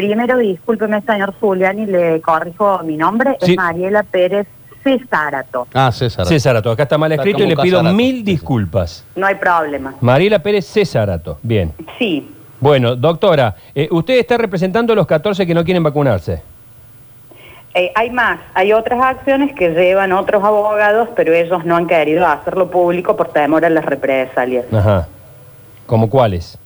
Primero, discúlpeme, señor Zuliani, le corrijo mi nombre, Sí. es Mariela Pérez Cesarato. Ah, César. Césarato, acá está mal Está escrito y le pido Casarato. mil disculpas. No hay problema. Mariela Pérez Césarato, bien. Sí, Bueno, doctora, eh, usted está representando a los 14 que no quieren vacunarse. Eh, hay más, hay otras acciones que llevan otros abogados, pero ellos no han querido hacerlo público por temor a las represalias. Ajá. ¿Como cuáles?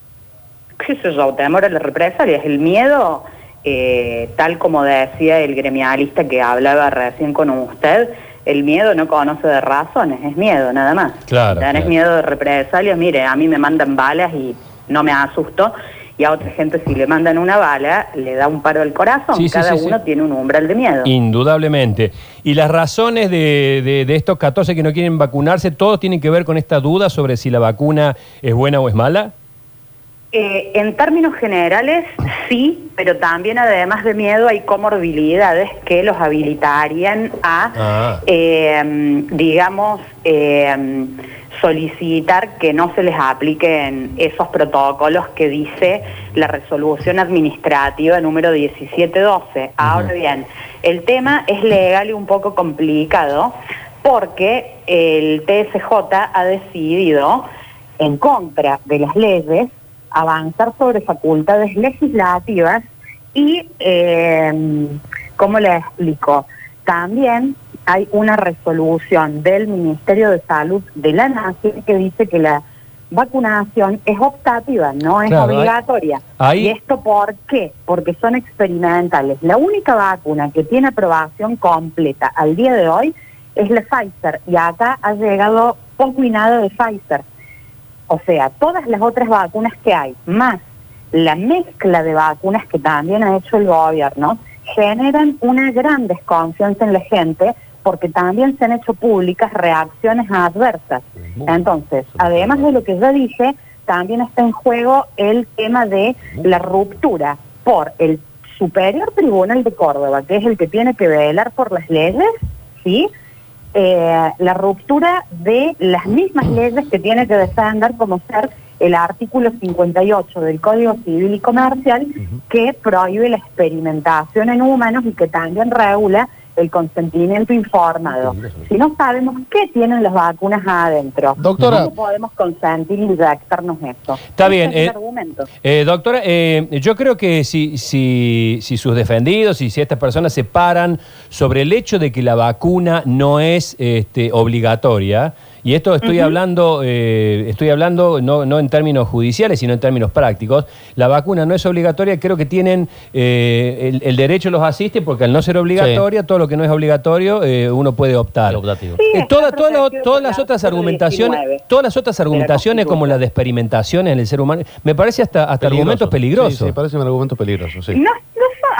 ¿Qué sé yo? Temor a las represalias. El miedo, eh, tal como decía el gremialista que hablaba recién con usted, el miedo no conoce de razones, es miedo nada más. Claro, tenés claro. miedo de represalias, mire, a mí me mandan balas y no me asusto. Y a otra gente si le mandan una bala, le da un paro al corazón. Sí, sí, Cada sí, sí. uno tiene un umbral de miedo. Indudablemente. ¿Y las razones de, de- de estos 14 que no quieren vacunarse, todos tienen que ver con esta duda sobre si la vacuna es buena o es mala? Eh, en términos generales, sí, pero también además de miedo hay comorbilidades que los habilitarían a, Ah. eh, digamos, eh, solicitar que no se les apliquen esos protocolos que dice la resolución administrativa número 1712. Ahora bien, el tema es legal y un poco complicado porque el TSJ ha decidido, en contra de las leyes, avanzar sobre facultades legislativas y, eh, ¿cómo le explico? También hay una resolución del Ministerio de Salud de la Nación que dice que la vacunación es optativa, no es Claro, hay- obligatoria. ¿Y esto por qué? Porque son experimentales. La única vacuna que tiene aprobación completa al día de hoy es la Pfizer y acá ha llegado poco y nada de Pfizer. O sea, todas las otras vacunas que hay, más la mezcla de vacunas que también ha hecho el gobierno, generan una gran desconfianza en la gente porque también se han hecho públicas reacciones adversas. Entonces, además de lo que ya dije, también está en juego el tema de la ruptura por el Superior Tribunal de Córdoba, que es el que tiene que velar por las leyes, ¿sí? Eh, la ruptura de las mismas leyes que tiene que defender como ser el artículo 58 del Código Civil y Comercial que prohíbe la experimentación en humanos y que también regula el consentimiento informado. Si no sabemos qué tienen las vacunas adentro, Doctora. ¿cómo podemos consentir y inyectarnos esto? Está bien, es eh, argumento. Eh, doctora, eh, yo creo que si, si, si sus defendidos y si estas personas se paran sobre el hecho de que la vacuna no es este, obligatoria, y esto estoy hablando, eh, estoy hablando no, no en términos judiciales, sino en términos prácticos, la vacuna no es obligatoria, creo que tienen eh, el, el derecho los asiste porque al no ser obligatoria, todo lo que no es obligatorio, eh, uno puede optar. Sí, Eh, está toda- toda la- protegido todas las otras argumentaciones, 19 todas las otras la argumentaciones como Constitución. la de experimentaciones en el ser humano, me parece hasta, hasta argumentos peligrosos. Sí, sí, parece un argumento peligroso, sí. No,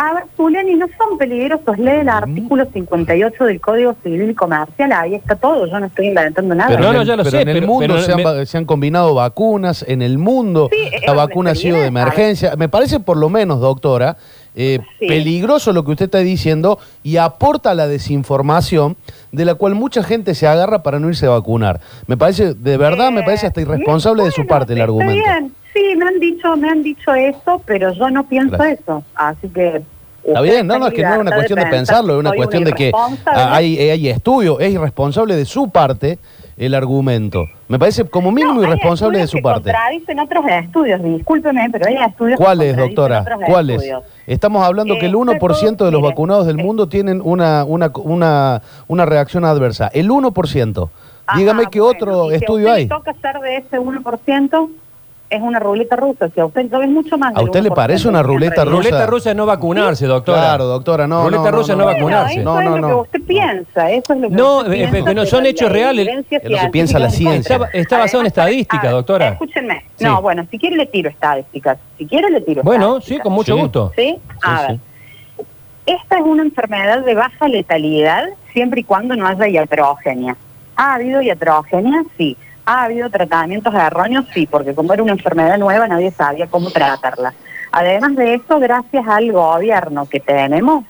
a ver, Zuliani, no son peligrosos. Lee el artículo 58 del Código Civil y Comercial, ahí está todo, yo no estoy inventando nada. Pero No, en no, el- ya lo pero sé, en el pero- mundo pero se, han, me- va- se han combinado vacunas, en el mundo Sí, la vacuna ha sido de emergencia. Me parece por lo menos, doctora, eh, Sí. peligroso lo que usted está diciendo y aporta la desinformación de la cual mucha gente se agarra para no irse a vacunar. Me parece, de verdad, me parece hasta Eh, irresponsable de su parte el está argumento. bien. Sí, me han dicho, me han dicho eso, pero yo no pienso Gracias. eso. Así que Está bien, no, no, es que no es una cuestión de pensarlo, es una cuestión de que hay, hay estudio, es irresponsable de su parte el argumento. Me parece como mínimo irresponsable de su parte. Contradicen otros estudios, discúlpeme, pero hay estudios. que ¿Cuáles, doctora? ¿Cuáles? Estamos hablando que el Eh, 1% de los vacunados del eh, mundo tienen una, una, una, una reacción adversa. El 1%. Ajá, Dígame qué bueno, otro estudio hay. toca ser de ese 1%, es una ruleta rusa. Si a usted lo es mucho más ¿A usted le 1%, parece una ruleta realidad. Ruleta rusa? rusa es no vacunarse, doctora. Claro, doctora, no. Ruleta no, rusa no, no, no, vacunarse. no, Eso no, es lo no. que usted piensa, eso es lo que No, usted eh, piensa, pero no son hechos reales. Es lo que piensa la ciencia. Está- está basado en Además, estadística, ah, doctora. Escúchenme. Sí. No, bueno, si quiere le tiro estadísticas. Si quiere le tiro Bueno, sí, estadísticas. con mucho Sí. gusto. ¿Sí? A Sí, ver. sí. Esta es una enfermedad de baja letalidad siempre y cuando no haya iatrogenia. ¿Ha habido iatrogenia? Sí. ¿Ha habido tratamientos erróneos? Sí, porque como era una enfermedad nueva nadie sabía cómo tratarla. Además de eso, gracias al gobierno que tenemos,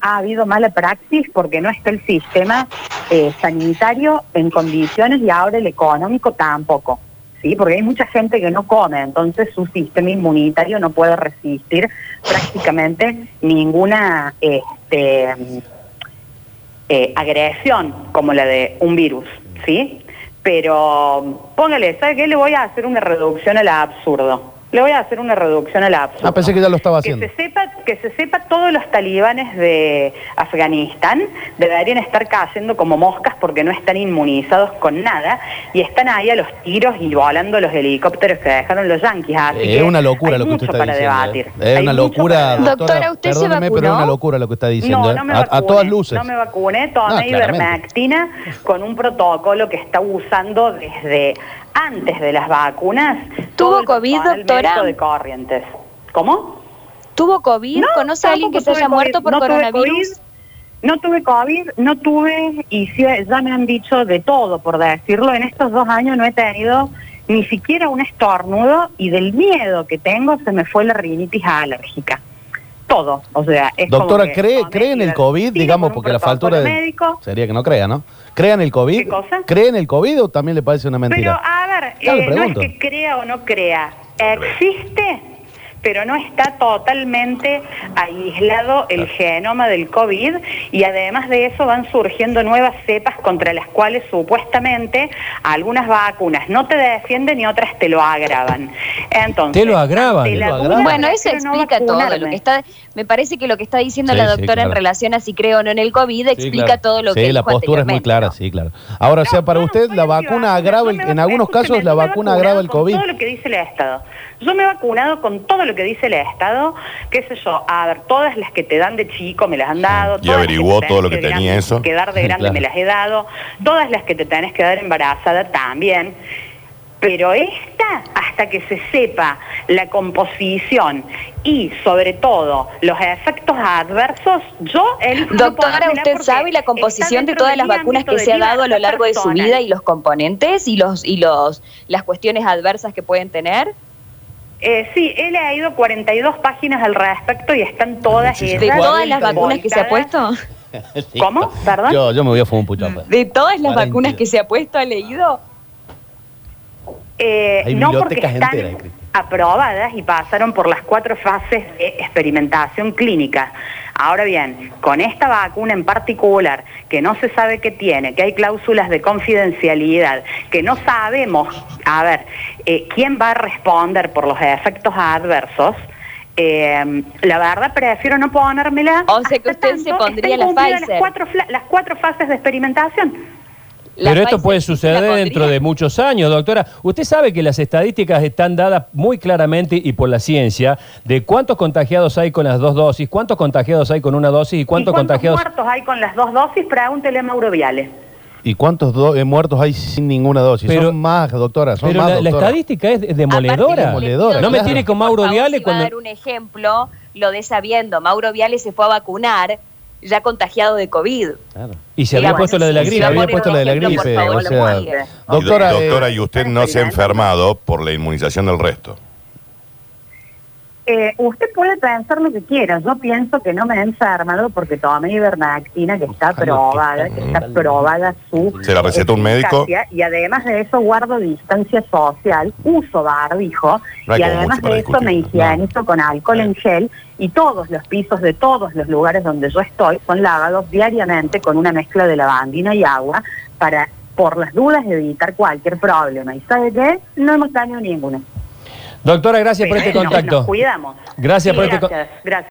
ha habido mala praxis porque no está el sistema eh, sanitario en condiciones y ahora el económico tampoco. ¿sí? Porque hay mucha gente que no come, entonces su sistema inmunitario no puede resistir prácticamente ninguna este, eh, agresión como la de un virus, ¿sí? Pero póngale, ¿sabe qué? Le voy a hacer una reducción al absurdo. Le voy a hacer una reducción al absurdo. Ah, pensé que ya lo estaba haciendo. Que se sepa, que se sepa todos los talibanes de Afganistán deberían estar cayendo como moscas porque no están inmunizados con nada y están ahí a los tiros y volando los helicópteros que dejaron los yanquis. es una locura lo que usted está diciendo. ¿eh? Es una locura. Doctora, ¿usted se vacunó? pero es una locura lo que está diciendo. No, no me ¿eh? a, todas luces. No me vacuné, tomé ivermectina con un protocolo que está usando desde antes de las vacunas. ¿Tuvo COVID, doctora? de Corrientes. ¿Cómo? ¿Tuvo COVID? ¿Conoce a alguien que se haya muerto por coronavirus? no tuve COVID, no tuve, y ya me han dicho de todo, por decirlo, en estos dos años no he tenido ni siquiera un estornudo y del miedo que tengo se me fue la rinitis alérgica. Todo, o sea, es Doctora, ¿cree, ¿cree en el COVID, digamos, porque la faltura de... Médico. Sería que no crea, ¿no? ¿Cree en el COVID? ¿Qué cosa? ¿Cree en el COVID o también le parece una mentira? Pero, eh, no es que crea o no crea, existe pero no está totalmente aislado el genoma del COVID y además de eso van surgiendo nuevas cepas contra las cuales supuestamente algunas vacunas no te defienden y otras te lo agravan. Entonces, te lo agravan. bueno, eso explica todo lo que está me parece que lo que está diciendo la doctora en relación a si creo o no en el COVID explica todo lo que Sí, la postura es muy clara, sí, claro. Ahora, o sea, para usted la vacuna agrava, en algunos casos la vacuna agrava el COVID. Todo lo que dice el Estado. Yo me he vacunado con todo lo que dice el Estado, qué sé yo, a ver, todas las que te dan de chico me las han dado. Y averiguó todo lo que, tenía eso. Que dar de grande me las he dado, todas las que te tenés que dar embarazada también. Pero esta, hasta que se sepa la composición y sobre todo los efectos adversos, yo elijo Doctora, ¿usted sabe la composición de todas las vacunas que se ha dado a lo largo de su vida y los componentes y los y los las cuestiones adversas que pueden tener? Eh, sí, él ha ido 42 páginas al respecto y están todas ¿De todas las vacunas que se ha puesto? ¿Cómo? ¿Perdón? Yo, yo me voy a fumar un pucho. Pues. ¿De todas las vacunas que se ha puesto ha leído? Eh, no porque están aprobadas y pasaron por las cuatro fases de experimentación clínica. Ahora bien, con esta vacuna en particular, que no se sabe qué tiene, que hay cláusulas de confidencialidad, que no sabemos, a ver, eh, quién va a responder por los efectos adversos, eh, la verdad prefiero no ponérmela. O sea que usted se pondría la Pfizer. Las cuatro, las cuatro fases de experimentación. Pero esto puede suceder dentro de muchos años, doctora. Usted sabe que las estadísticas están dadas muy claramente y por la ciencia de cuántos contagiados hay con las dos dosis, cuántos contagiados hay con una dosis y cuántos, contagiados... muertos hay con las dos dosis? Pregúntele a Mauro Viale. ¿Y cuántos eh, muertos hay sin ninguna dosis? Pero, son más, doctora, son pero más, la, estadística es demoledora. no me tiene con Mauro Viale cuando... dar un ejemplo, lo de sabiendo, Mauro Viale se fue a vacunar ya contagiado de COVID. Y se había puesto la de la gripe. había puesto la de la gripe. doctora, doctora, y usted no se ha enfermado por la inmunización del resto. Eh, usted puede pensar lo que quiera. Yo pienso que no me he enfermado porque tomé ivermectina que está probada, que está probada su. ¿Se la receta un médico? Y además de eso guardo distancia social, uso barbijo y además de eso me higienizo con alcohol en gel y todos los pisos de todos los lugares donde yo estoy son lavados diariamente con una mezcla de lavandina y agua para, por las dudas, evitar cualquier problema. ¿Y sabe qué? No hemos tenido ninguno. Doctora, gracias por este contacto. Nos, cuidamos. Gracias por este contacto. Gracias.